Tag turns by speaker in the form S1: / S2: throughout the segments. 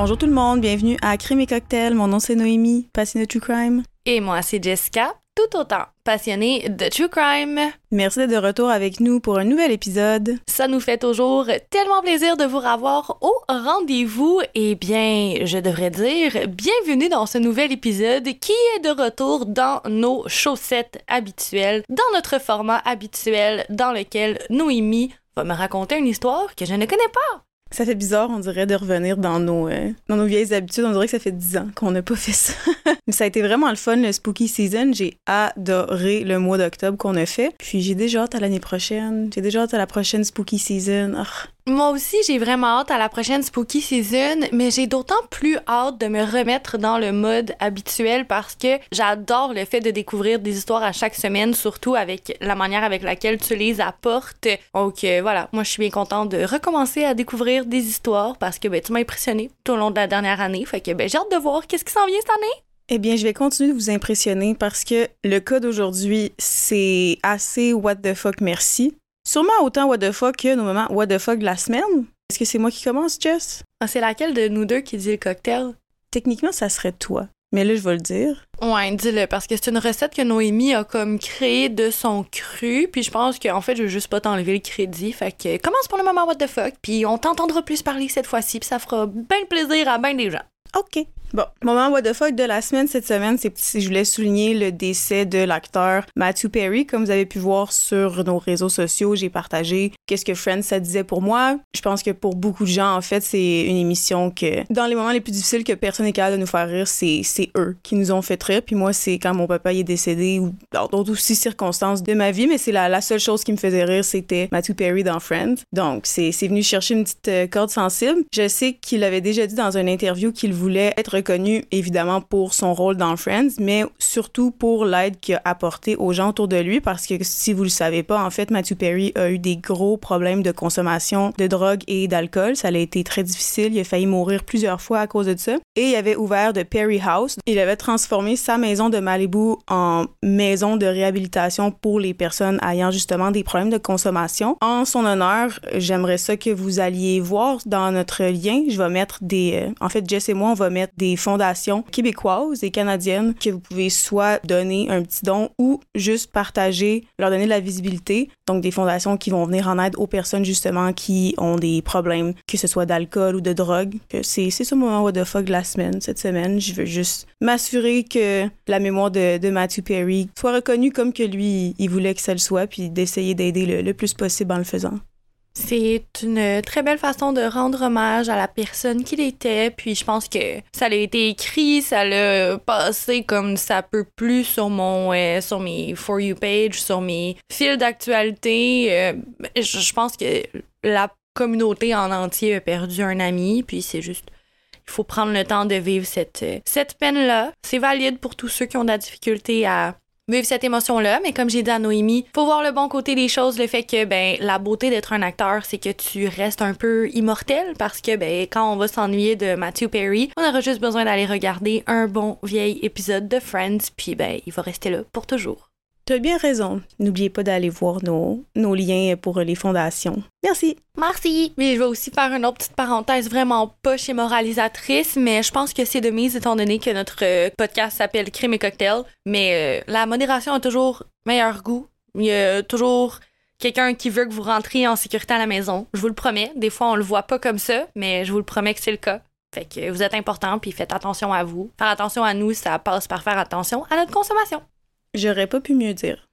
S1: Bonjour tout le monde, bienvenue à Crime et Cocktail. Mon nom c'est Noémie, passionnée de True Crime.
S2: Et moi c'est Jessica, tout autant passionnée de True Crime.
S1: Merci d'être de retour avec nous pour un nouvel épisode.
S2: Ça nous fait toujours tellement plaisir de vous revoir au rendez-vous. Et bien, je devrais dire, bienvenue dans ce nouvel épisode qui est de retour dans nos chaussettes habituelles, dans notre format habituel dans lequel Noémie va me raconter une histoire que je ne connais pas.
S1: Ça fait bizarre, on dirait, de revenir dans nos, euh, dans nos vieilles habitudes. On dirait que ça fait dix ans qu'on n'a pas fait ça. Mais ça a été vraiment le fun, le Spooky Season. J'ai adoré le mois d'octobre qu'on a fait. Puis j'ai déjà hâte à l'année prochaine. J'ai déjà hâte à la prochaine Spooky Season. Ah.
S2: Moi aussi, j'ai vraiment hâte à la prochaine Spooky Season, mais j'ai d'autant plus hâte de me remettre dans le mode habituel parce que j'adore le fait de découvrir des histoires à chaque semaine, surtout avec la manière avec laquelle tu les apportes. Donc euh, voilà, moi je suis bien contente de recommencer à découvrir des histoires parce que ben, tu m'as impressionné tout au long de la dernière année. Fait que ben, j'ai hâte de voir qu'est-ce qui s'en vient cette année.
S1: Eh bien, je vais continuer de vous impressionner parce que le cas d'aujourd'hui, c'est assez what the fuck merci. Sûrement autant what the fuck que nos moments what the fuck de la semaine. Est-ce que c'est moi qui commence, Jess?
S2: Ah, c'est laquelle de nous deux qui dit le cocktail?
S1: Techniquement, ça serait toi. Mais là, je vais le dire.
S2: Ouais, dis-le, parce que c'est une recette que Noémie a comme créée de son cru, puis je pense qu'en fait, je veux juste pas t'enlever le crédit. Fait que commence pour le moment what the fuck, puis on t'entendra plus parler cette fois-ci, puis ça fera bien plaisir à bien des gens.
S1: OK. Bon, moment what the fuck de la semaine cette semaine, c'est si je voulais souligner le décès de l'acteur Matthew Perry. Comme vous avez pu voir sur nos réseaux sociaux, j'ai partagé qu'est-ce que Friends ça disait pour moi. Je pense que pour beaucoup de gens, en fait, c'est une émission que dans les moments les plus difficiles que personne n'est capable de nous faire rire, c'est c'est eux qui nous ont fait rire. Puis moi, c'est quand mon papa est décédé ou dans d'autres aussi circonstances de ma vie, mais c'est la, la seule chose qui me faisait rire, c'était Matthew Perry dans Friends. Donc c'est c'est venu chercher une petite euh, corde sensible. Je sais qu'il avait déjà dit dans une interview qu'il voulait être reconnu évidemment pour son rôle dans Friends, mais surtout pour l'aide qu'il a apporté aux gens autour de lui parce que si vous le savez pas, en fait, Matthew Perry a eu des gros problèmes de consommation de drogue et d'alcool. Ça a été très difficile. Il a failli mourir plusieurs fois à cause de ça. Et il avait ouvert de Perry House. Il avait transformé sa maison de Malibu en maison de réhabilitation pour les personnes ayant justement des problèmes de consommation. En son honneur, j'aimerais ça que vous alliez voir dans notre lien. Je vais mettre des... euh, en fait, Jess et moi, on va mettre des fondations québécoises et canadiennes que vous pouvez soit donner un petit don ou juste partager, leur donner de la visibilité. Donc, des fondations qui vont venir en aide aux personnes justement qui ont des problèmes, que ce soit d'alcool ou de drogue. Que C'est c'est ce moment what the fuck de la semaine, cette semaine. Je veux juste m'assurer que la mémoire de, de Matthew Perry soit reconnue comme que lui, il voulait que ça le soit, puis d'essayer d'aider le, le plus possible en le faisant.
S2: C'est une très belle façon de rendre hommage à la personne qu'il était, puis je pense que ça a été écrit, ça l'a passé comme ça peut plus sur mon euh, sur mes for you page, sur mes fils d'actualité. Euh, je, pense que la communauté en entier a perdu un ami, puis c'est juste il faut prendre le temps de vivre cette cette peine-là. C'est valide pour tous ceux qui ont de la difficulté à vivre cette émotion-là, mais comme j'ai dit à Noémie, faut voir le bon côté des choses, le fait que ben la beauté d'être un acteur, c'est que tu restes un peu immortel parce que ben quand on va s'ennuyer de Matthew Perry, on aura juste besoin d'aller regarder un bon vieil épisode de Friends, puis ben il va rester là pour toujours.
S1: Tu as bien raison. N'oubliez pas d'aller voir nos, nos liens pour les fondations. Merci.
S2: Merci. Mais je vais aussi faire une autre petite parenthèse vraiment pas chez moralisatrice, mais je pense que c'est de mise étant donné que notre euh, podcast s'appelle Crime et Cocktail. Mais euh, la modération a toujours meilleur goût. Il y a toujours quelqu'un qui veut que vous rentriez en sécurité à la maison. Je vous le promets. Des fois, on le voit pas comme ça, mais je vous le promets que c'est le cas. Fait que vous êtes important, puis faites attention à vous. Faire attention à nous, ça passe par faire attention à notre consommation.
S1: J'aurais pas pu mieux dire.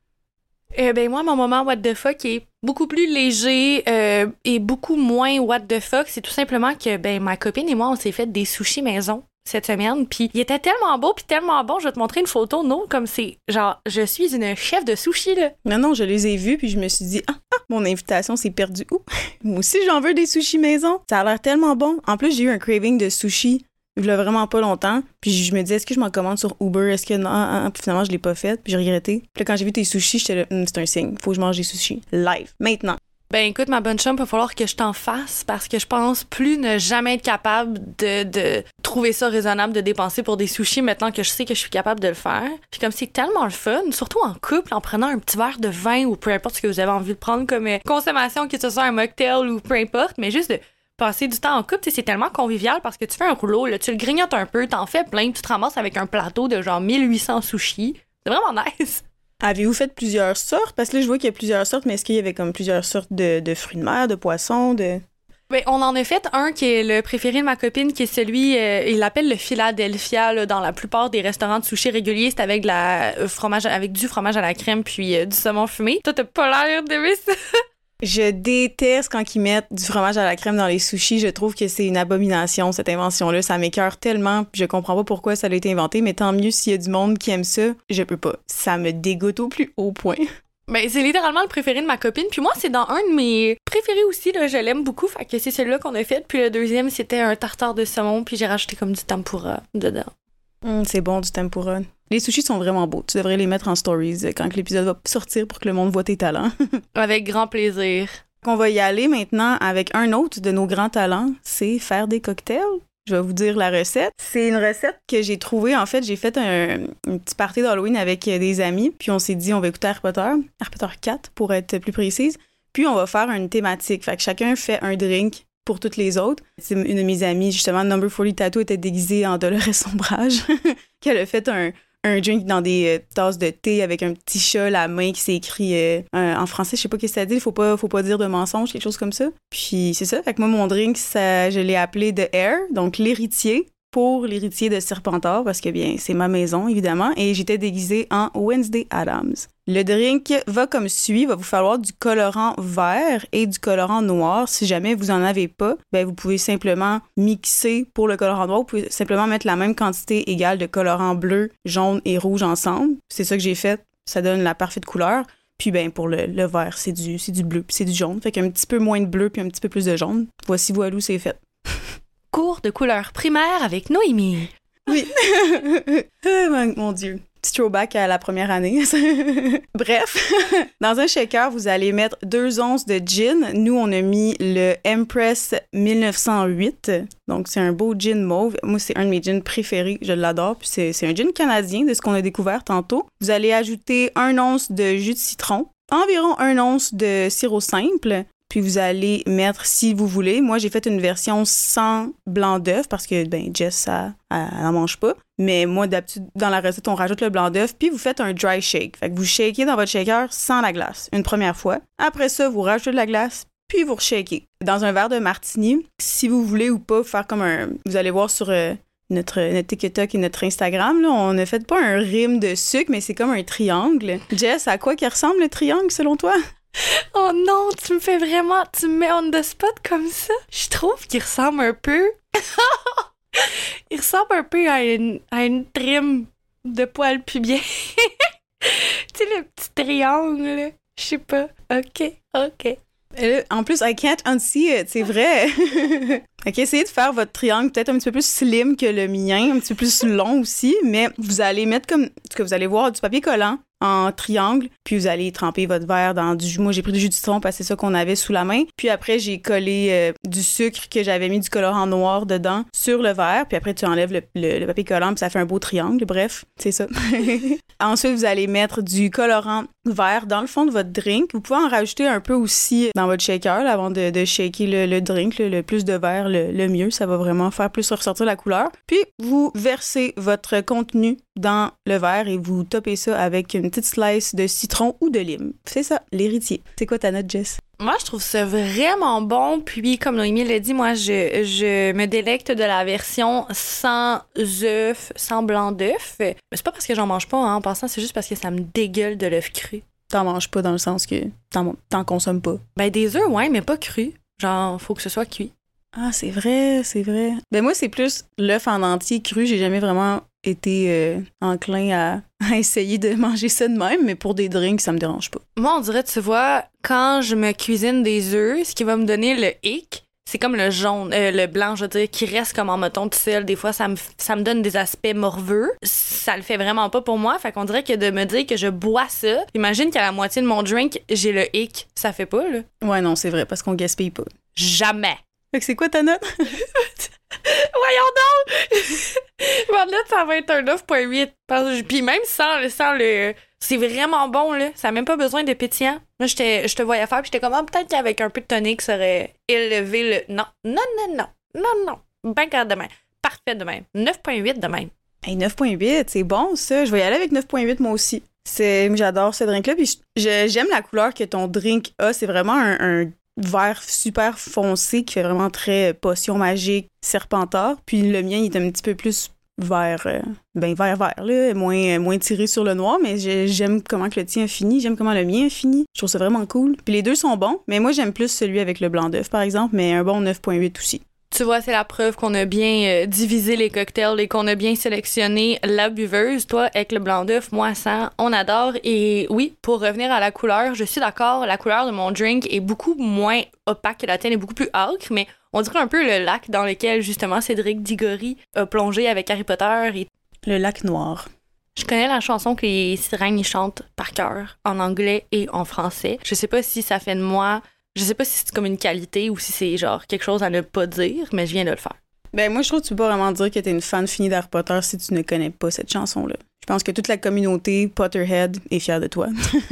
S2: Euh, ben moi, mon moment what the fuck est beaucoup plus léger euh, et beaucoup moins what the fuck. C'est tout simplement que ben ma copine et moi, on s'est fait des sushis maison cette semaine. Puis il était tellement beau, puis tellement bon. Je vais te montrer une photo, non? Comme c'est genre, je suis une chef de sushi, là.
S1: Non, non, je les ai vus, puis je me suis dit, ah, ah, mon invitation s'est perdue où? Moi aussi, j'en veux des sushis maison. Ça a l'air tellement bon. En plus, j'ai eu un craving de sushi il y a vraiment pas longtemps. Puis je me disais, est-ce que je m'en commande sur Uber? Est-ce que non? Ah, ah. Puis finalement, je l'ai pas fait. Puis j'ai regretté. Puis là, quand j'ai vu tes sushis, j'étais là, Hum, c'est un signe. Faut que je mange des sushis. Live. Maintenant.
S2: Ben écoute, ma bonne chum, il va falloir que je t'en fasse parce que je pense plus ne jamais être capable de, de trouver ça raisonnable de dépenser pour des sushis maintenant que je sais que je suis capable de le faire. Puis comme c'est tellement le fun, surtout en couple, en prenant un petit verre de vin ou peu importe ce que vous avez envie de prendre comme euh, consommation, que ce soit un mocktail ou peu importe, mais juste de passer du temps en couple, c'est tellement convivial parce que tu fais un rouleau, là, tu le grignotes un peu, t'en fais plein, tu te ramasses avec un plateau de genre 1800 sushis. C'est vraiment nice.
S1: Avez-vous fait plusieurs sortes? Parce que là, je vois qu'il y a plusieurs sortes, mais est-ce qu'il y avait comme plusieurs sortes de, de fruits de mer, de poissons, de...
S2: Ben, on en a fait un qui est le préféré de ma copine, qui est celui, euh, il l'appelle le Philadelphia, là, dans la plupart des restaurants de sushi réguliers, c'est avec la euh, fromage, avec du fromage à la crème puis euh, du saumon fumé. Toi, t'as pas l'air d'aimer ça.
S1: Je déteste quand ils mettent du fromage à la crème dans les sushis. Je trouve que c'est une abomination, cette invention-là. Ça m'écœure tellement. Je comprends pas pourquoi ça a été inventé, mais tant mieux s'il y a du monde qui aime ça. Je peux pas. Ça me dégoûte au plus haut point.
S2: Ben, c'est littéralement le préféré de ma copine. Puis moi, c'est dans un de mes préférés aussi. Là, je l'aime beaucoup. Fait que c'est celui-là qu'on a fait. Puis le deuxième, c'était un tartare de saumon. Puis j'ai rajouté comme du tempura dedans.
S1: Hum, c'est bon, du tempura. Les sushis sont vraiment beaux. Tu devrais les mettre en stories quand l'épisode va sortir pour que le monde voit tes talents.
S2: Avec grand plaisir.
S1: On va y aller maintenant avec un autre de nos grands talents, c'est faire des cocktails. Je vais vous dire la recette. C'est une recette que j'ai trouvée. En fait, j'ai fait un, un petit party d'Halloween avec des amis, puis on s'est dit on va écouter Harry Potter, Harry Potter 4 pour être plus précise. Puis on va faire une thématique. Fait que chacun fait un drink pour toutes les autres. C'est une de mes amies, justement, Number 40 Tattoo, était déguisée en Dolores Sombrage, qu'elle a fait un, drink dans des euh, tasses de thé avec un petit chat, la main qui s'est écrit euh, en français, je sais pas qu'est-ce que ça dit, faut pas, faut pas dire de mensonge, quelque chose comme ça. Puis c'est ça, fait que moi, mon drink, je l'ai appelé The Air, donc l'héritier pour l'héritier de Serpentard, parce que bien, c'est ma maison, évidemment, et j'étais déguisée en Wednesday Adams. Le drink va comme suit, va vous falloir du colorant vert et du colorant noir. Si jamais vous en avez pas, ben vous pouvez simplement mixer pour le colorant noir, vous pouvez simplement mettre la même quantité égale de colorant bleu, jaune et rouge ensemble. C'est ça que j'ai fait, ça donne la parfaite couleur. Puis ben pour le, vert, c'est du du bleu, c'est du jaune, fait qu'un petit peu moins de bleu puis un petit peu plus de jaune. Voici voilou, c'est fait.
S2: Cours de couleur primaire avec Noémie.
S1: Oui. oh, mon, Dieu. Petit throwback à la première année. Bref, dans un shaker, vous allez mettre deux onces de gin. Nous, on a mis le Empress 1908. Donc, c'est un beau gin mauve. Moi, c'est un de mes gins préférés. Je l'adore. Puis, c'est c'est un gin canadien de ce qu'on a découvert tantôt. Vous allez ajouter un once de jus de citron, environ un once de sirop simple, puis vous allez mettre si vous voulez. Moi, j'ai fait une version sans blanc d'œuf parce que ben Jess ça elle n'en mange pas. Mais moi d'habitude dans la recette, on rajoute le blanc d'œuf puis vous faites un dry shake. Fait que vous shakez dans votre shaker sans la glace une première fois. Après ça, vous rajoutez de la glace puis vous reshakez. Dans un verre de martini, si vous voulez ou pas faire comme un vous allez voir sur euh, notre, notre TikTok et notre Instagram, là, on a fait pas un rime de sucre, mais c'est comme un triangle. Jess, à quoi qui ressemble le triangle selon toi?
S2: Oh non, tu me fais vraiment. Tu me mets on the spot comme ça. Je trouve qu'il ressemble un peu. Il ressemble un peu à une, à une trim de poils pubien. tu sais, le petit triangle. Je sais pas. OK, OK.
S1: Là, en plus, I can't unsee it, c'est vrai. ok, essayez de faire votre triangle peut-être un petit peu plus slim que le mien, un petit peu plus long aussi, mais vous allez mettre comme, ce que vous allez voir, du papier collant triangle, puis vous allez tremper votre verre dans du jus. Moi, j'ai pris du jus de citron parce que c'est ça qu'on avait sous la main. Puis après, j'ai collé euh, du sucre que j'avais mis du colorant noir dedans sur le verre, puis après, tu enlèves le, le- le papier collant, puis ça fait un beau triangle. Bref, c'est ça. Ensuite, vous allez mettre du colorant vert dans le fond de votre drink. Vous pouvez en rajouter un peu aussi dans votre shaker avant de, shaker le, drink. Le plus de verre, le, le mieux. Ça va vraiment faire plus ressortir la couleur. Puis, vous versez votre contenu dans le verre et vous topez ça avec une petite slice de citron ou de lime. C'est ça, l'héritier. C'est quoi ta note, Jess?
S2: Moi, je trouve ça vraiment bon. Puis, comme Noémie l'a dit, moi, je, je me délecte de la version sans œuf, sans blanc d'œuf. Mais c'est pas parce que j'en mange pas, hein, en passant, c'est juste parce que ça me dégueule de l'œuf cru.
S1: T'en manges pas dans le sens que t'en, t'en consommes pas.
S2: Ben, des œufs, ouais, mais pas cru. Genre, faut que ce soit cuit.
S1: Ah, c'est vrai, c'est vrai. Ben moi, c'est plus l'œuf en entier cru. J'ai jamais vraiment été euh, enclin à, à essayer de manger ça de même, mais pour des drinks, ça me dérange pas.
S2: Moi, on dirait, tu vois, quand je me cuisine des œufs, ce qui va me donner le hic, c'est comme le jaune, euh, le blanc, je veux dire, qui reste comme en mettons tout seul. Des fois, ça me, ça me donne des aspects morveux. Ça le fait vraiment pas pour moi. Fait qu'on dirait que de me dire que je bois ça, imagine qu'à la moitié de mon drink, j'ai le hic. Ça fait pas, là.
S1: Ouais, non, c'est vrai, parce qu'on gaspille pas.
S2: Jamais.
S1: Fait que c'est quoi ta note?
S2: Voyons donc! là, ça va être un 9.8. Puis même sans, sans le. C'est vraiment bon, là. Ça n'a même pas besoin de pétillant. Moi, je te voyais faire, puis j'étais comme, ah, peut-être qu'avec un peu de tonique, ça aurait élevé le. Non, non, non, non. Non, non. Ben de demain. Parfait de même. 9.8 de même.
S1: Hey, 9.8, c'est bon, ça. Je vais y aller avec 9.8 moi aussi. C'est, j'adore ce drink-là. Puis j'aime la couleur que ton drink a. C'est vraiment un, vert super foncé qui fait vraiment très potion magique, serpentard. Puis le mien, il est un petit peu plus vert, euh, ben vert vert là, moins moins tiré sur le noir, mais j'aime comment que le tien a fini, j'aime comment le mien a fini. Je trouve ça vraiment cool. Puis les deux sont bons, mais moi j'aime plus celui avec le blanc d'œuf par exemple, mais un bon 9.8 aussi.
S2: Tu vois, c'est la preuve qu'on a bien euh, divisé les cocktails et qu'on a bien sélectionné la buveuse. Toi, avec le blanc d'œuf, moi, sans, on adore. Et oui, pour revenir à la couleur, je suis d'accord, la couleur de mon drink est beaucoup moins opaque que la tienne, est beaucoup plus ocre, mais on dirait un peu le lac dans lequel, justement, Cédric Diggory a plongé avec Harry Potter. Et...
S1: Le lac noir.
S2: Je connais la chanson que les sirènes chantent par cœur, en anglais et en français. Je sais pas si ça fait de moi je sais pas si c'est comme une qualité ou si c'est genre quelque chose à ne pas dire, mais je viens de le faire.
S1: Ben moi je trouve que tu peux pas vraiment dire que t'es une fan finie d'Harry Potter si tu ne connais pas cette chanson-là. Je pense que toute la communauté Potterhead est fière de toi.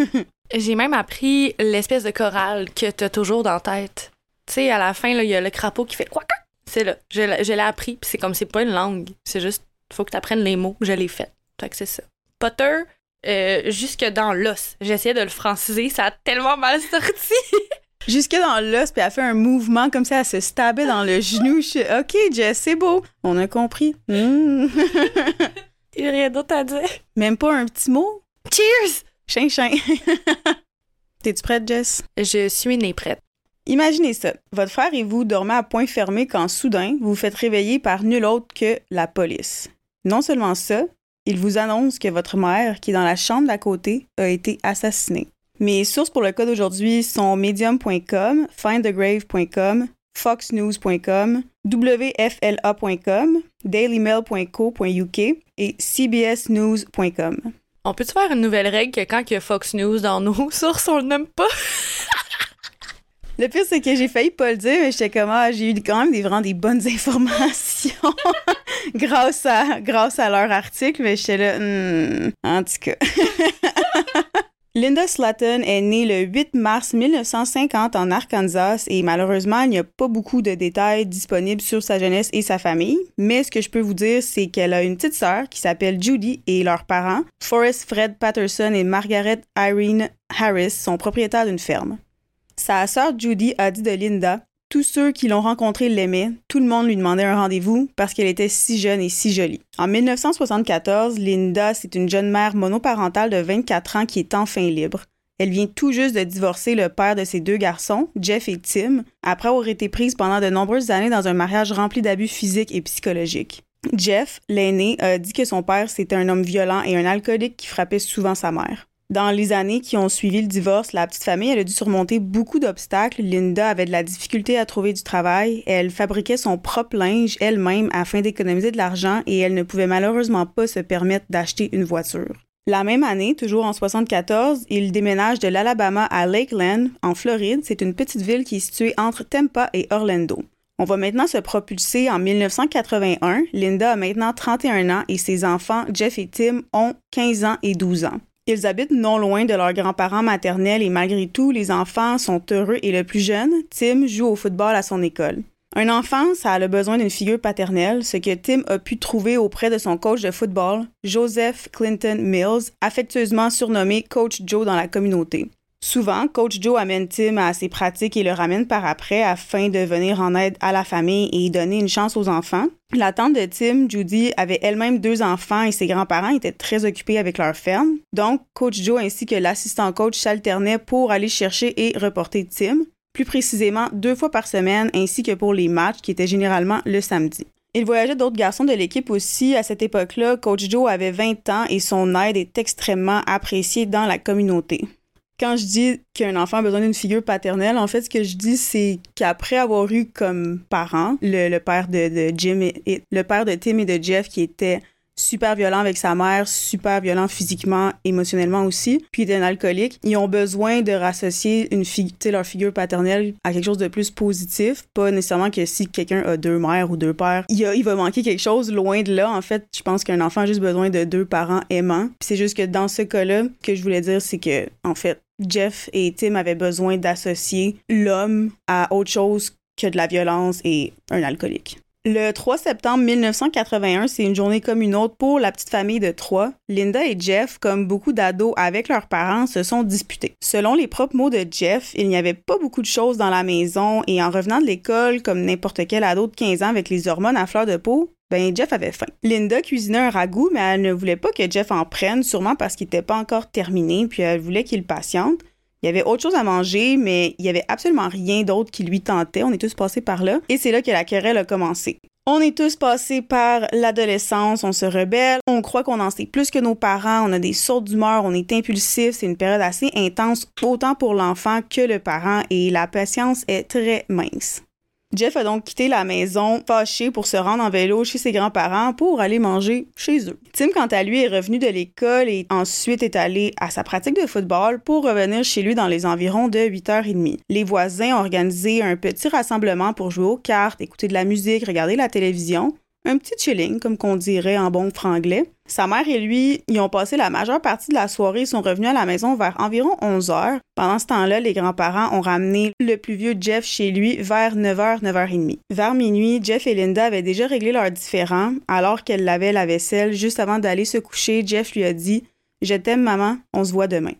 S2: J'ai même appris l'espèce de chorale que t'as toujours dans la tête. Tu sais, à la fin, il y a le crapaud qui fait quoi C'est là. Je, l'ai appris, puis c'est comme c'est pas une langue. C'est juste, faut que tu apprennes les mots. Je l'ai fait. Fait que c'est ça. Potter, euh, jusque dans l'os. J'essayais de le franciser, ça a tellement mal sorti.
S1: Jusque dans l'os, puis elle fait un mouvement comme ça, elle se stabait dans le genou. Je suis OK, Jess, c'est beau. On a compris. Mm.
S2: Il n'y a rien d'autre à dire.
S1: Même pas un petit mot?
S2: Cheers!
S1: Chien, chien. T'es-tu prête, Jess?
S2: Je suis née prête.
S1: Imaginez ça. Votre frère et vous dormez à point fermé quand soudain vous vous faites réveiller par nul autre que la police. Non seulement ça, il vous annonce que votre mère, qui est dans la chambre d'à côté, a été assassinée. Mes sources pour le cas d'aujourd'hui sont medium.com, findthegrave.com, foxnews.com, wfla.com, dailymail.co.uk et cbsnews.com.
S2: On peut-tu faire une nouvelle règle que quand il y a Fox News dans nos sources, on le nomme pas?
S1: Le pire, c'est que j'ai failli pas le dire, mais j'étais comme, ah, j'ai eu quand même des, vraiment des bonnes informations grâce, à, grâce à leur article, mais j'étais là, hmm, en tout cas. Linda Slatton est née le 8 mars 1950 en Arkansas et malheureusement, il n'y a pas beaucoup de détails disponibles sur sa jeunesse et sa famille. Mais ce que je peux vous dire, c'est qu'elle a une petite sœur qui s'appelle Judy et leurs parents, Forrest Fred Patterson et Margaret Irene Harris, sont propriétaires d'une ferme. Sa sœur Judy a dit de Linda tous ceux qui l'ont rencontrée l'aimaient, tout le monde lui demandait un rendez-vous parce qu'elle était si jeune et si jolie. En 1974, Linda, c'est une jeune mère monoparentale de 24 ans qui est enfin libre. Elle vient tout juste de divorcer le père de ses deux garçons, Jeff et Tim, après avoir été prise pendant de nombreuses années dans un mariage rempli d'abus physiques et psychologiques. Jeff, l'aîné, a dit que son père c'était un homme violent et un alcoolique qui frappait souvent sa mère. Dans les années qui ont suivi le divorce, la petite famille a dû surmonter beaucoup d'obstacles. Linda avait de la difficulté à trouver du travail. Elle fabriquait son propre linge elle-même afin d'économiser de l'argent et elle ne pouvait malheureusement pas se permettre d'acheter une voiture. La même année, toujours en 74, il déménage de l'Alabama à Lakeland, en Floride. C'est une petite ville qui est située entre Tampa et Orlando. On va maintenant se propulser en 1981. Linda a maintenant 31 ans et ses enfants, Jeff et Tim, ont 15 ans et 12 ans. Ils habitent non loin de leurs grands-parents maternels et malgré tout, les enfants sont heureux et le plus jeune, Tim, joue au football à son école. Un enfant, a le besoin d'une figure paternelle, ce que Tim a pu trouver auprès de son coach de football, Joseph Clinton Mills, affectueusement surnommé Coach Joe dans la communauté. Souvent, Coach Joe amène Tim à ses pratiques et le ramène par après afin de venir en aide à la famille et donner une chance aux enfants. La tante de Tim, Judy, avait elle-même deux enfants et ses grands-parents étaient très occupés avec leur ferme. Donc, Coach Joe ainsi que l'assistant coach s'alternaient pour aller chercher et reporter Tim, plus précisément deux fois par semaine ainsi que pour les matchs qui étaient généralement le samedi. Il voyageait d'autres garçons de l'équipe aussi. À cette époque-là, Coach Joe avait 20 ans et son aide est extrêmement appréciée dans la communauté quand je dis qu'un enfant a besoin d'une figure paternelle, en fait, ce que je dis, c'est qu'après avoir eu comme parents le, père de, Jim et, le père de Tim et de Jeff qui étaient super violent avec sa mère, super violent physiquement, émotionnellement aussi, puis il était un alcoolique. Ils ont besoin de rassocier une leur figure paternelle à quelque chose de plus positif, pas nécessairement que si quelqu'un a deux mères ou deux pères, il, il va manquer quelque chose. Loin de là, en fait, je pense qu'un enfant a juste besoin de deux parents aimants. C'est juste que dans ce cas-là, que je voulais dire, c'est que, en fait, Jeff et Tim avaient besoin d'associer l'homme à autre chose que de la violence et un alcoolique. Le 3 septembre 1981, c'est une journée comme une autre pour la petite famille de trois. Linda et Jeff, comme beaucoup d'ados avec leurs parents, se sont disputés. Selon les propres mots de Jeff, il n'y avait pas beaucoup de choses dans la maison et en revenant de l'école, comme n'importe quel ado de 15 ans avec les hormones à fleur de peau, ben Jeff avait faim. Linda cuisinait un ragoût, mais elle ne voulait pas que Jeff en prenne, sûrement parce qu'il n'était pas encore terminé, puis elle voulait qu'il patiente. Il y avait autre chose à manger, mais il y avait absolument rien d'autre qui lui tentait. On est tous passés par là. Et c'est là que la querelle a commencé. On est tous passés par l'adolescence, on se rebelle, on croit qu'on en sait plus que nos parents, on a des sautes d'humeur, on est impulsif, c'est une période assez intense autant pour l'enfant que le parent et la patience est très mince. Jeff a donc quitté la maison fâché pour se rendre en vélo chez ses grands-parents pour aller manger chez eux. Tim, quant à lui, est revenu de l'école et ensuite est allé à sa pratique de football pour revenir chez lui dans les environs de 8h30. Les voisins ont organisé un petit rassemblement pour jouer aux cartes, écouter de la musique, regarder la télévision un petit chilling, comme qu'on dirait en bon franglais. Sa mère et lui y ont passé la majeure partie de la soirée et sont revenus à la maison vers environ 11 heures. Pendant ce temps-là, les grands-parents ont ramené le plus vieux Jeff chez lui vers 9h, 9h30. Vers minuit, Jeff et Linda avaient déjà réglé leurs différends. Alors qu'elle lavait la vaisselle, juste avant d'aller se coucher, Jeff lui a dit Je t'aime, maman, on se voit demain.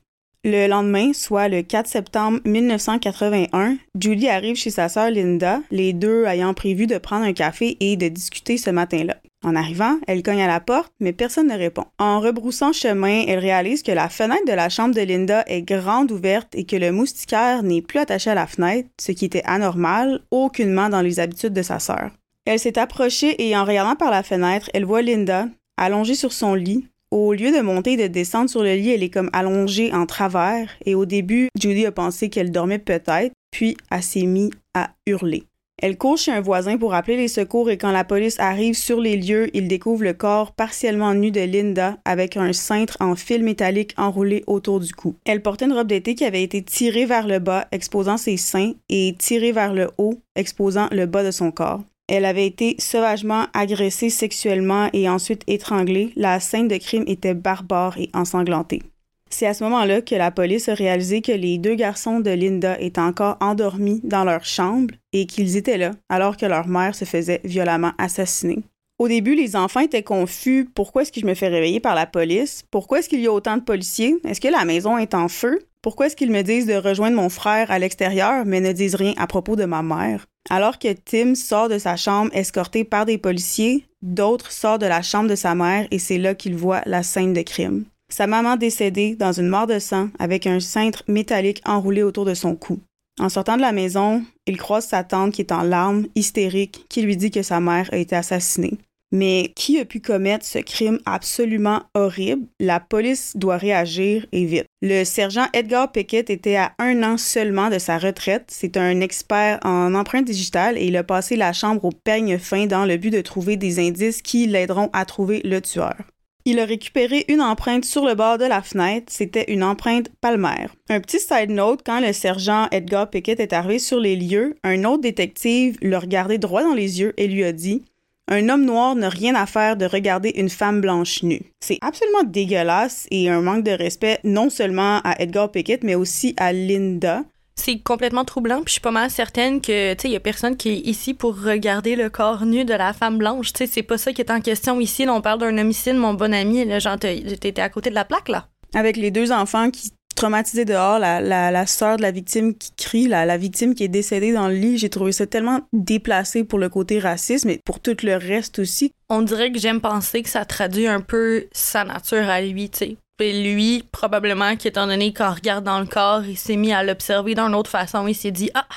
S1: Le lendemain, soit le 4 septembre 1981, Julie arrive chez sa sœur Linda, les deux ayant prévu de prendre un café et de discuter ce matin-là. En arrivant, elle cogne à la porte, mais personne ne répond. En rebroussant chemin, elle réalise que la fenêtre de la chambre de Linda est grande ouverte et que le moustiquaire n'est plus attaché à la fenêtre, ce qui était anormal aucunement dans les habitudes de sa sœur. Elle s'est approchée et en regardant par la fenêtre, elle voit Linda, allongée sur son lit, au lieu de monter et de descendre sur le lit, elle est comme allongée en travers et au début, Judy a pensé qu'elle dormait peut-être, puis elle s'est mise à hurler. Elle court chez un voisin pour appeler les secours et quand la police arrive sur les lieux, ils découvrent le corps partiellement nu de Linda avec un cintre en fil métallique enroulé autour du cou. Elle portait une robe d'été qui avait été tirée vers le bas, exposant ses seins, et tirée vers le haut, exposant le bas de son corps. Elle avait été sauvagement agressée sexuellement et ensuite étranglée. La scène de crime était barbare et ensanglantée. C'est à ce moment-là que la police a réalisé que les deux garçons de Linda étaient encore endormis dans leur chambre et qu'ils étaient là alors que leur mère se faisait violemment assassiner. Au début, les enfants étaient confus. Pourquoi est-ce que je me fais réveiller par la police? Pourquoi est-ce qu'il y a autant de policiers? Est-ce que la maison est en feu? Pourquoi est-ce qu'ils me disent de rejoindre mon frère à l'extérieur mais ne disent rien à propos de ma mère? Alors que Tim sort de sa chambre escorté par des policiers, d'autres sortent de la chambre de sa mère et c'est là qu'il voit la scène de crime. Sa maman décédée dans une mort de sang avec un cintre métallique enroulé autour de son cou. En sortant de la maison, il croise sa tante qui est en larmes, hystérique, qui lui dit que sa mère a été assassinée. Mais qui a pu commettre ce crime absolument horrible? La police doit réagir et vite. Le sergent Edgar Pickett était à un an seulement de sa retraite. C'est un expert en empreintes digitales et il a passé la chambre au peigne fin dans le but de trouver des indices qui l'aideront à trouver le tueur. Il a récupéré une empreinte sur le bord de la fenêtre. C'était une empreinte palmaire. Un petit side note, quand le sergent Edgar Pickett est arrivé sur les lieux, un autre détective le regardait droit dans les yeux et lui a dit un homme noir n'a rien à faire de regarder une femme blanche nue. C'est absolument dégueulasse et un manque de respect non seulement à Edgar Pickett, mais aussi à Linda.
S2: C'est complètement troublant, puis je suis pas mal certaine que, tu sais, il y a personne qui est ici pour regarder le corps nu de la femme blanche. Tu sais, c'est pas ça qui est en question ici. Là, on parle d'un homicide, mon bon ami. Là, genre, t'étais à côté de la plaque, là.
S1: Avec les deux enfants qui traumatisée dehors, la, la, la sœur de la victime qui crie, la, la victime qui est décédée dans le lit. J'ai trouvé ça tellement déplacé pour le côté racisme et pour tout le reste aussi.
S2: On dirait que j'aime penser que ça traduit un peu sa nature à lui, tu sais. Et lui, probablement qu'étant donné qu'on regarde dans le corps, il s'est mis à l'observer d'une autre façon. Il s'est dit Ah,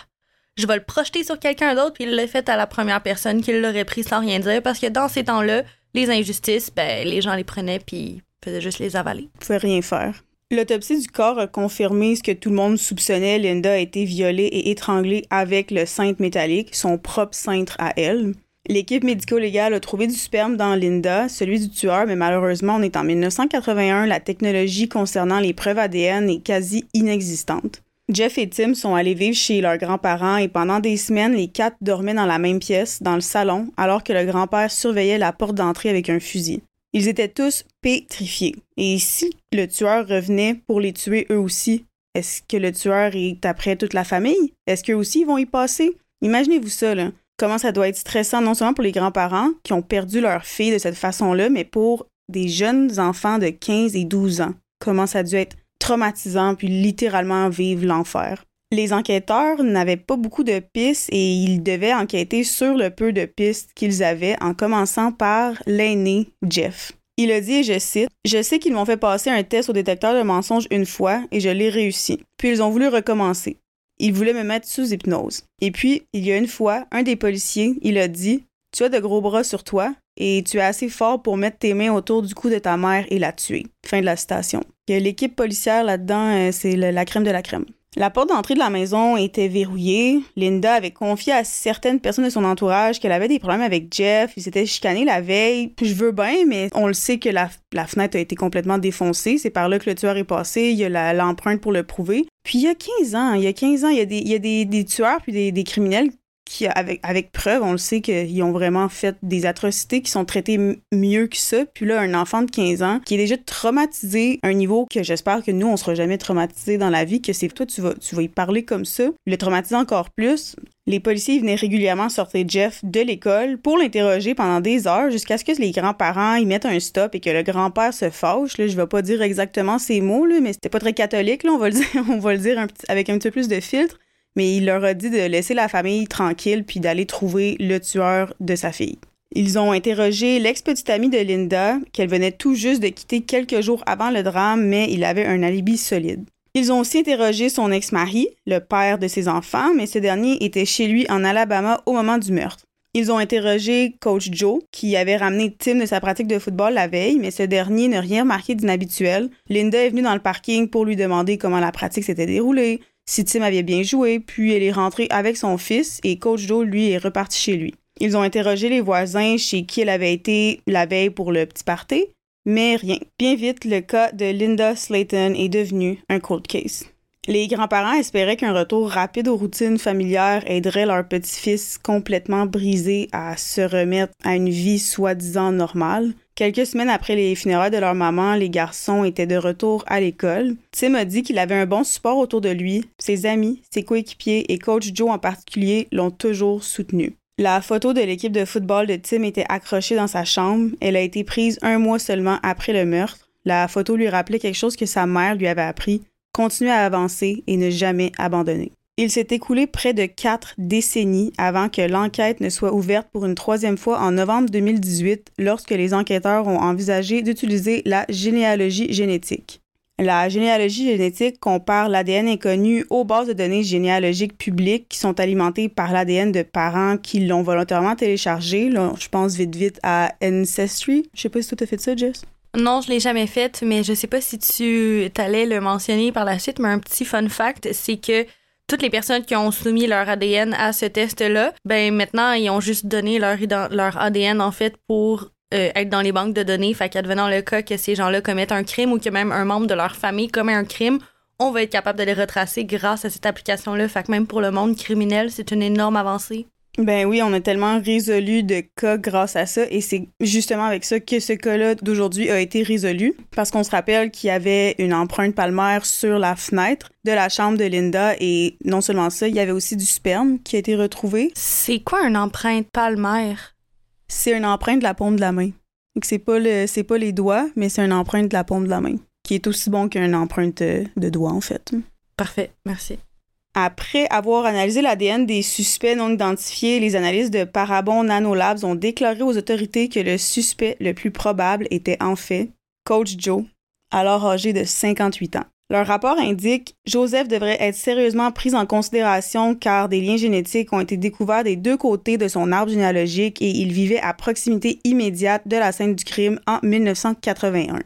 S2: je vais le projeter sur quelqu'un d'autre, puis il l'a fait à la première personne qui l'aurait pris sans rien dire. Parce que dans ces temps-là, les injustices, ben, les gens les prenaient puis faisaient juste les avaler.
S1: Ils pouvaient rien faire. L'autopsie du corps a confirmé ce que tout le monde soupçonnait. Linda a été violée et étranglée avec le cintre métallique, son propre cintre à elle. L'équipe médico-légale a trouvé du sperme dans Linda, celui du tueur, mais malheureusement, on est en 1981, la technologie concernant les preuves ADN est quasi inexistante. Jeff et Tim sont allés vivre chez leurs grands-parents et pendant des semaines, les quatre dormaient dans la même pièce, dans le salon, alors que le grand-père surveillait la porte d'entrée avec un fusil. Ils étaient tous pétrifiés. Et si le tueur revenait pour les tuer eux aussi, est-ce que le tueur est après toute la famille? Est-ce qu'eux aussi vont y passer? Imaginez-vous ça, là. Comment ça doit être stressant non seulement pour les grands-parents qui ont perdu leur fille de cette façon-là, mais pour des jeunes enfants de 15 et 12 ans. Comment ça a dû être traumatisant puis littéralement vivre l'enfer. Les enquêteurs n'avaient pas beaucoup de pistes et ils devaient enquêter sur le peu de pistes qu'ils avaient en commençant par l'aîné Jeff. Il a dit, et je cite, Je sais qu'ils m'ont fait passer un test au détecteur de mensonges une fois et je l'ai réussi. Puis ils ont voulu recommencer. Ils voulaient me mettre sous hypnose. Et puis, il y a une fois, un des policiers, il a dit Tu as de gros bras sur toi et tu es assez fort pour mettre tes mains autour du cou de ta mère et la tuer. Fin de la citation. L'équipe policière là-dedans, euh, c'est la crème de la crème. La porte d'entrée de la maison était verrouillée. Linda avait confié à certaines personnes de son entourage qu'elle avait des problèmes avec Jeff. Ils s'étaient chicanés la veille. Je veux bien, mais on le sait que la, fenêtre a été complètement défoncée. C'est par là que le tueur est passé. Il y a l'empreinte pour le prouver. Puis il y a 15 ans, il y a 15 ans, il y a des, il y tueurs puis des, des criminels qui, avec, preuve, on le sait qu'ils ont vraiment fait des atrocités qui sont traitées mieux que ça. Puis là, un enfant de 15 ans qui est déjà traumatisé à un niveau que j'espère que nous, on sera jamais traumatisé dans la vie, que c'est toi, tu vas, tu vas y parler comme ça, le traumatiser encore plus. Les policiers venaient régulièrement sortir Jeff de l'école pour l'interroger pendant des heures jusqu'à ce que les grands-parents y mettent un stop et que le grand-père se fâche. Là, je vais pas dire exactement ces mots, là, mais c'était pas très catholique, on va le dire avec un petit peu plus de filtre mais il leur a dit de laisser la famille tranquille puis d'aller trouver le tueur de sa fille. Ils ont interrogé l'ex-petite amie de Linda, qu'elle venait tout juste de quitter quelques jours avant le drame, mais il avait un alibi solide. Ils ont aussi interrogé son ex-mari, le père de ses enfants, mais ce dernier était chez lui en Alabama au moment du meurtre. Ils ont interrogé coach Joe, qui avait ramené Tim de sa pratique de football la veille, mais ce dernier n'a rien remarqué d'inhabituel. Linda est venue dans le parking pour lui demander comment la pratique s'était déroulée, si Tim avait bien joué, puis elle est rentrée avec son fils et Coach Joe, lui, est reparti chez lui. Ils ont interrogé les voisins chez qui elle avait été la veille pour le petit party, mais rien. Bien vite, le cas de Linda Slayton est devenu un cold case. Les grands-parents espéraient qu'un retour rapide aux routines familières aiderait leur petit-fils complètement brisé à se remettre à une vie soi-disant normale. Quelques semaines après les funérailles de leur maman, les garçons étaient de retour à l'école. Tim a dit qu'il avait un bon support autour de lui. Ses amis, ses coéquipiers et coach Joe en particulier l'ont toujours soutenu. La photo de l'équipe de football de Tim était accrochée dans sa chambre. Elle a été prise un mois seulement après le meurtre. La photo lui rappelait quelque chose que sa mère lui avait appris continuer à avancer et ne jamais abandonner. Il s'est écoulé près de quatre décennies avant que l'enquête ne soit ouverte pour une troisième fois en novembre 2018 lorsque les enquêteurs ont envisagé d'utiliser la généalogie génétique. La généalogie génétique compare l'ADN inconnu aux bases de données généalogiques publiques qui sont alimentées par l'ADN de parents qui l'ont volontairement téléchargé. je pense vite vite à Ancestry. Je sais pas si tu as fait ça, Jess.
S2: Non, je l'ai jamais fait, mais je sais pas si tu allais le mentionner par la suite, mais un petit fun fact, c'est que toutes les personnes qui ont soumis leur ADN à ce test-là, ben maintenant, ils ont juste donné leur, leur ADN, en fait, pour euh, être dans les banques de données. Fait qu'advenant le cas que ces gens-là commettent un crime ou que même un membre de leur famille commet un crime, on va être capable de les retracer grâce à cette application-là. Fait que même pour le monde criminel, c'est une énorme avancée.
S1: Ben oui, on a tellement résolu de cas grâce à ça et c'est justement avec ça que ce cas-là d'aujourd'hui a été résolu parce qu'on se rappelle qu'il y avait une empreinte palmaire sur la fenêtre de la chambre de Linda et non seulement ça, il y avait aussi du sperme qui a été retrouvé.
S2: C'est quoi une empreinte palmaire?
S1: C'est une empreinte de la paume de la main. Donc c'est pas le c'est pas les doigts, mais c'est une empreinte de la paume de la main qui est aussi bon qu'une empreinte de doigt en fait.
S2: Parfait, merci.
S1: Après avoir analysé l'ADN des suspects non identifiés, les analystes de Parabon Nanolabs ont déclaré aux autorités que le suspect le plus probable était en fait Coach Joe, alors âgé de 58 ans. Leur rapport indique Joseph devrait être sérieusement pris en considération car des liens génétiques ont été découverts des deux côtés de son arbre généalogique et il vivait à proximité immédiate de la scène du crime en 1981.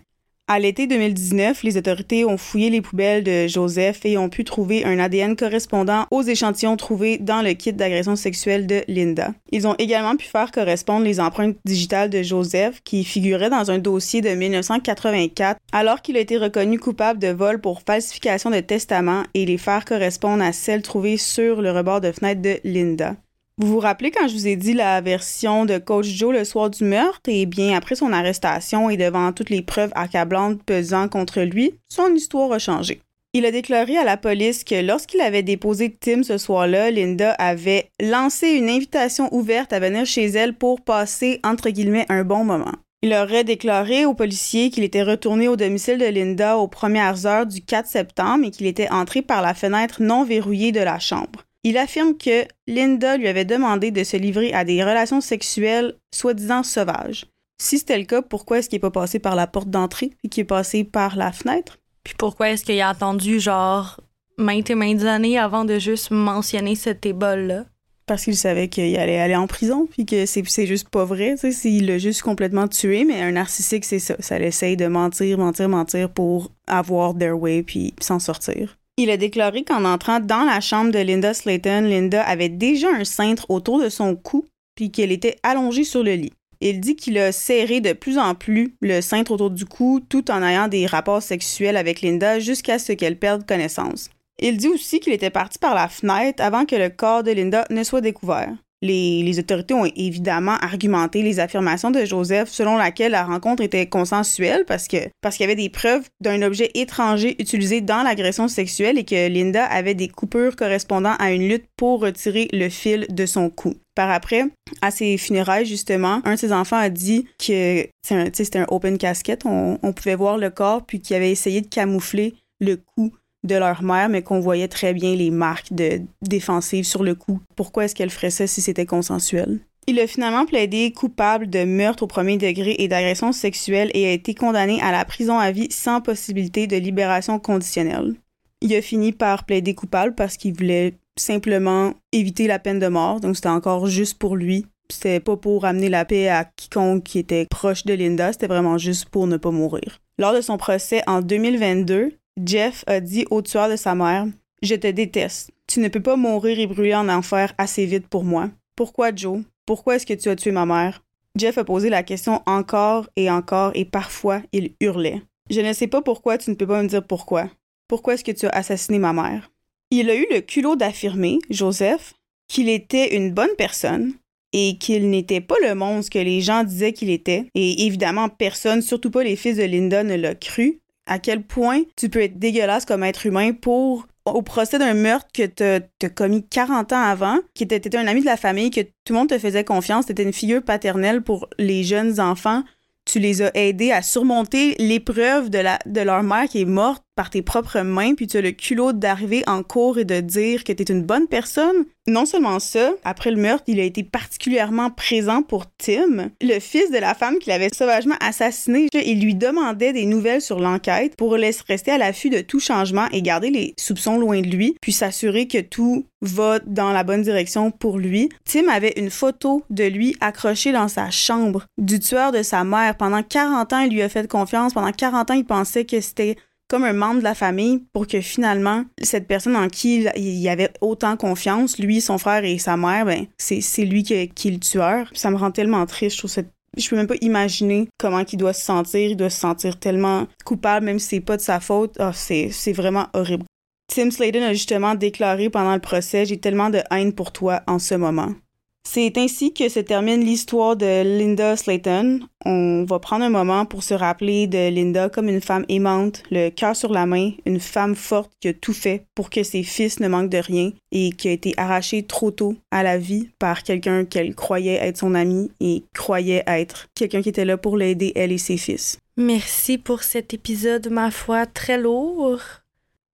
S1: À l'été 2019, les autorités ont fouillé les poubelles de Joseph et ont pu trouver un ADN correspondant aux échantillons trouvés dans le kit d'agression sexuelle de Linda. Ils ont également pu faire correspondre les empreintes digitales de Joseph qui figuraient dans un dossier de 1984 alors qu'il a été reconnu coupable de vol pour falsification de testament et les faire correspondre à celles trouvées sur le rebord de fenêtre de Linda. Vous vous rappelez quand je vous ai dit la version de Coach Joe le soir du meurtre? Et bien, après son arrestation et devant toutes les preuves accablantes pesant contre lui, son histoire a changé. Il a déclaré à la police que lorsqu'il avait déposé Tim ce soir-là, Linda avait lancé une invitation ouverte à venir chez elle pour passer, entre guillemets, un bon moment. Il aurait déclaré aux policiers qu'il était retourné au domicile de Linda aux premières heures du 4 septembre et qu'il était entré par la fenêtre non verrouillée de la chambre. Il affirme que Linda lui avait demandé de se livrer à des relations sexuelles soi-disant sauvages. Si c'était le cas, pourquoi est-ce qu'il n'est pas passé par la porte d'entrée et qu'il est passé par la fenêtre?
S2: Puis pourquoi est-ce qu'il a attendu genre maintes et maintes années avant de juste mentionner cet ébol-là?
S1: Parce qu'il savait qu'il allait aller en prison, puis que c'est juste pas vrai. Il l'a juste complètement tué, mais un narcissique, c'est ça. Ça l'essaye de mentir, mentir, mentir pour avoir their way, puis s'en sortir. Il a déclaré qu'en entrant dans la chambre de Linda Slayton, Linda avait déjà un cintre autour de son cou puis qu'elle était allongée sur le lit. Il dit qu'il a serré de plus en plus le cintre autour du cou tout en ayant des rapports sexuels avec Linda jusqu'à ce qu'elle perde connaissance. Il dit aussi qu'il était parti par la fenêtre avant que le corps de Linda ne soit découvert. Les, autorités ont évidemment argumenté les affirmations de Joseph selon laquelle la rencontre était consensuelle parce que parce qu'il y avait des preuves d'un objet étranger utilisé dans l'agression sexuelle et que Linda avait des coupures correspondant à une lutte pour retirer le fil de son cou. Par après, à ses funérailles, justement, un de ses enfants a dit que c'était un, open casket, on, on pouvait voir le corps, puis qu'il avait essayé de camoufler le cou de leur mère, mais qu'on voyait très bien les marques de défensives sur le coup. Pourquoi est-ce qu'elle ferait ça si c'était consensuel? Il a finalement plaidé coupable de meurtre au premier degré et d'agression sexuelle et a été condamné à la prison à vie sans possibilité de libération conditionnelle. Il a fini par plaider coupable parce qu'il voulait simplement éviter la peine de mort, donc c'était encore juste pour lui. C'était pas pour amener la paix à quiconque qui était proche de Linda, c'était vraiment juste pour ne pas mourir. Lors de son procès en 2022, Jeff a dit au tueur de sa mère Je te déteste. Tu ne peux pas mourir et brûler en enfer assez vite pour moi. Pourquoi, Joe? Pourquoi est-ce que tu as tué ma mère Jeff a posé la question encore et encore et parfois il hurlait. Je ne sais pas pourquoi tu ne peux pas me dire pourquoi. Pourquoi est-ce que tu as assassiné ma mère Il a eu le culot d'affirmer, Joseph, qu'il était une bonne personne et qu'il n'était pas le monstre que les gens disaient qu'il était. Et évidemment, personne, surtout pas les fils de Linda, ne l'a cru à quel point tu peux être dégueulasse comme être humain pour au procès d'un meurtre que tu as commis 40 ans avant, qui était, un ami de la famille, que tout le monde te faisait confiance, tu étais une figure paternelle pour les jeunes enfants, tu les as aidés à surmonter l'épreuve de, la, de leur mère qui est morte par tes propres mains, puis tu as le culot d'arriver en cours et de dire que tu es une bonne personne. Non seulement ça, après le meurtre, il a été particulièrement présent pour Tim, le fils de la femme qu'il avait sauvagement assassiné. Il lui demandait des nouvelles sur l'enquête pour laisser rester à l'affût de tout changement et garder les soupçons loin de lui, puis s'assurer que tout va dans la bonne direction pour lui. Tim avait une photo de lui accrochée dans sa chambre du tueur de sa mère. Pendant 40 ans, il lui a fait confiance. Pendant 40 ans, il pensait que c'était comme un membre de la famille pour que finalement, cette personne en qui il y avait autant confiance, lui, son frère et sa mère, ben, c'est lui qui, est le tueur. Ça me rend tellement triste. Je trouve je peux même pas imaginer comment il doit se sentir. Il doit se sentir tellement coupable, même si c'est pas de sa faute. Oh, c'est vraiment horrible. Tim Sladen a justement déclaré pendant le procès J'ai tellement de haine pour toi en ce moment. C'est ainsi que se termine l'histoire de Linda Slayton. On va prendre un moment pour se rappeler de Linda comme une femme aimante, le cœur sur la main, une femme forte qui a tout fait pour que ses fils ne manquent de rien et qui a été arrachée trop tôt à la vie par quelqu'un qu'elle croyait être son ami et croyait être quelqu'un qui était là pour l'aider, elle et ses fils.
S2: Merci pour cet épisode, ma foi, très lourd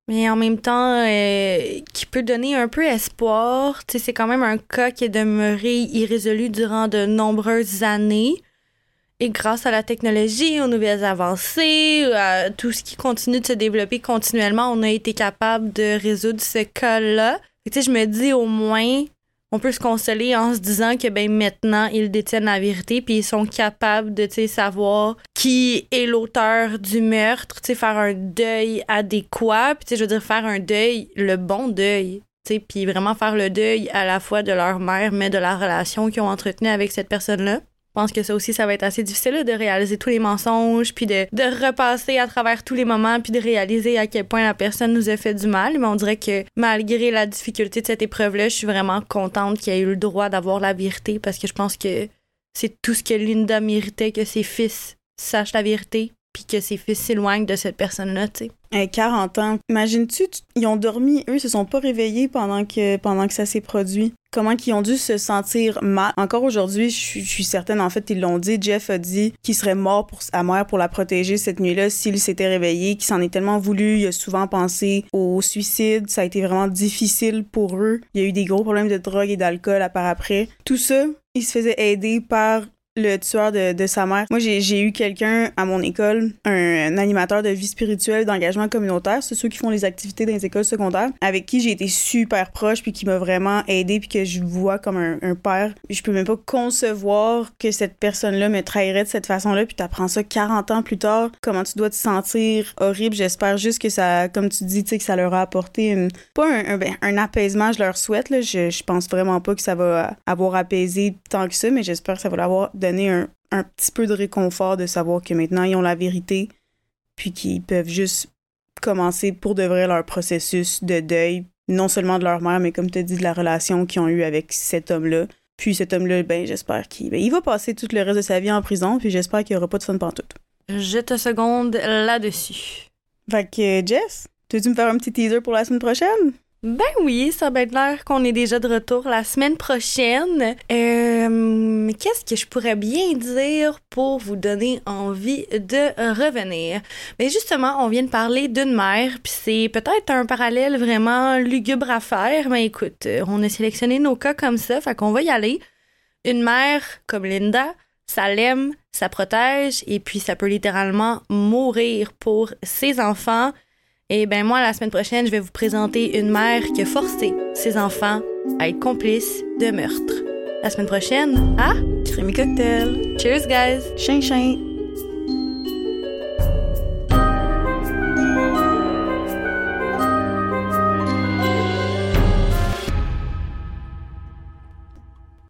S2: mais en même temps euh, qui peut donner un peu espoir. C'est quand même un cas qui est demeuré irrésolu durant de nombreuses années. Et grâce à la technologie, aux nouvelles avancées, à tout ce qui continue de se développer continuellement, on a été capable de résoudre ce cas-là. Je me dis au moins, on peut se consoler en se disant que ben maintenant ils détiennent la vérité puis ils sont capables de savoir qui est l'auteur du meurtre, faire un deuil adéquat, puis je veux dire faire un deuil, le bon deuil, puis vraiment faire le deuil à la fois de leur mère mais de la relation qu'ils ont entretenue avec cette personne-là. Je pense que ça aussi, ça va être assez difficile de réaliser tous les mensonges, puis de, repasser à travers tous les moments, puis de réaliser à quel point la personne nous a fait du mal. Mais on dirait que malgré la difficulté de cette épreuve-là, je suis vraiment contente qu'il ait eu le droit d'avoir la vérité parce que je pense que c'est tout ce que Linda méritait que ses fils sachent la vérité, puis que ses fils s'éloignent de cette personne-là, tu sais.
S1: 40 ans. Imagines-tu, ils ont dormi, eux, se sont pas réveillés pendant que, pendant que ça s'est produit. Comment qu'ils ont dû se sentir mal. Encore aujourd'hui, je suis certaine, en fait, ils l'ont dit. Jeff a dit qu'il serait mort pour sa mère pour la protéger cette nuit-là s'il s'était réveillé, qu'il s'en est tellement voulu. Il a souvent pensé au suicide. Ça a été vraiment difficile pour eux. Il y a eu des gros problèmes de drogue et d'alcool à part après. Tout ça, il se faisait aider par le tueur de, sa mère. Moi, j'ai eu quelqu'un à mon école, un, animateur de vie spirituelle, d'engagement communautaire, c'est ceux qui font les activités dans les écoles secondaires, avec qui j'ai été super proche, puis qui m'a vraiment aidé, puis que je vois comme un, un père. Je peux même pas concevoir que cette personne-là me trahirait de cette façon-là, puis t'apprends ça 40 ans plus tard. Comment tu dois te sentir horrible? J'espère juste que ça, comme tu dis, tu sais, que ça leur a apporté pas un, ben, un, apaisement, je leur souhaite, là. Je, je pense vraiment pas que ça va avoir apaisé tant que ça, mais j'espère que ça va l'avoir donner un, un petit peu de réconfort de savoir que maintenant ils ont la vérité, puis qu'ils peuvent juste commencer pour de vrai leur processus de deuil, non seulement de leur mère, mais comme tu as dit, de la relation qu'ils ont eue avec cet homme-là. Puis cet homme-là, ben j'espère qu'il ben, il va passer tout le reste de sa vie en prison, puis j'espère qu'il n'y aura pas de fun pantoute.
S2: Je te seconde là-dessus.
S1: Fait que Jess, veux-tu me faire un petit teaser pour la semaine prochaine?
S2: Ben oui, ça va être l'air qu'on est déjà de retour la semaine prochaine. Euh, Qu'est-ce que je pourrais bien dire pour vous donner envie de revenir? Mais ben justement, on vient de parler d'une mère, puis c'est peut-être un parallèle vraiment lugubre à faire, mais écoute, on a sélectionné nos cas comme ça, fait qu'on va y aller. Une mère comme Linda, ça l'aime, ça protège, et puis ça peut littéralement mourir pour ses enfants. Et ben moi, la semaine prochaine, je vais vous présenter une mère qui a forcé ses enfants à être complices de meurtre. La semaine prochaine, à
S1: Crémy Cocktail.
S2: Cheers, guys!
S1: Chien, chien!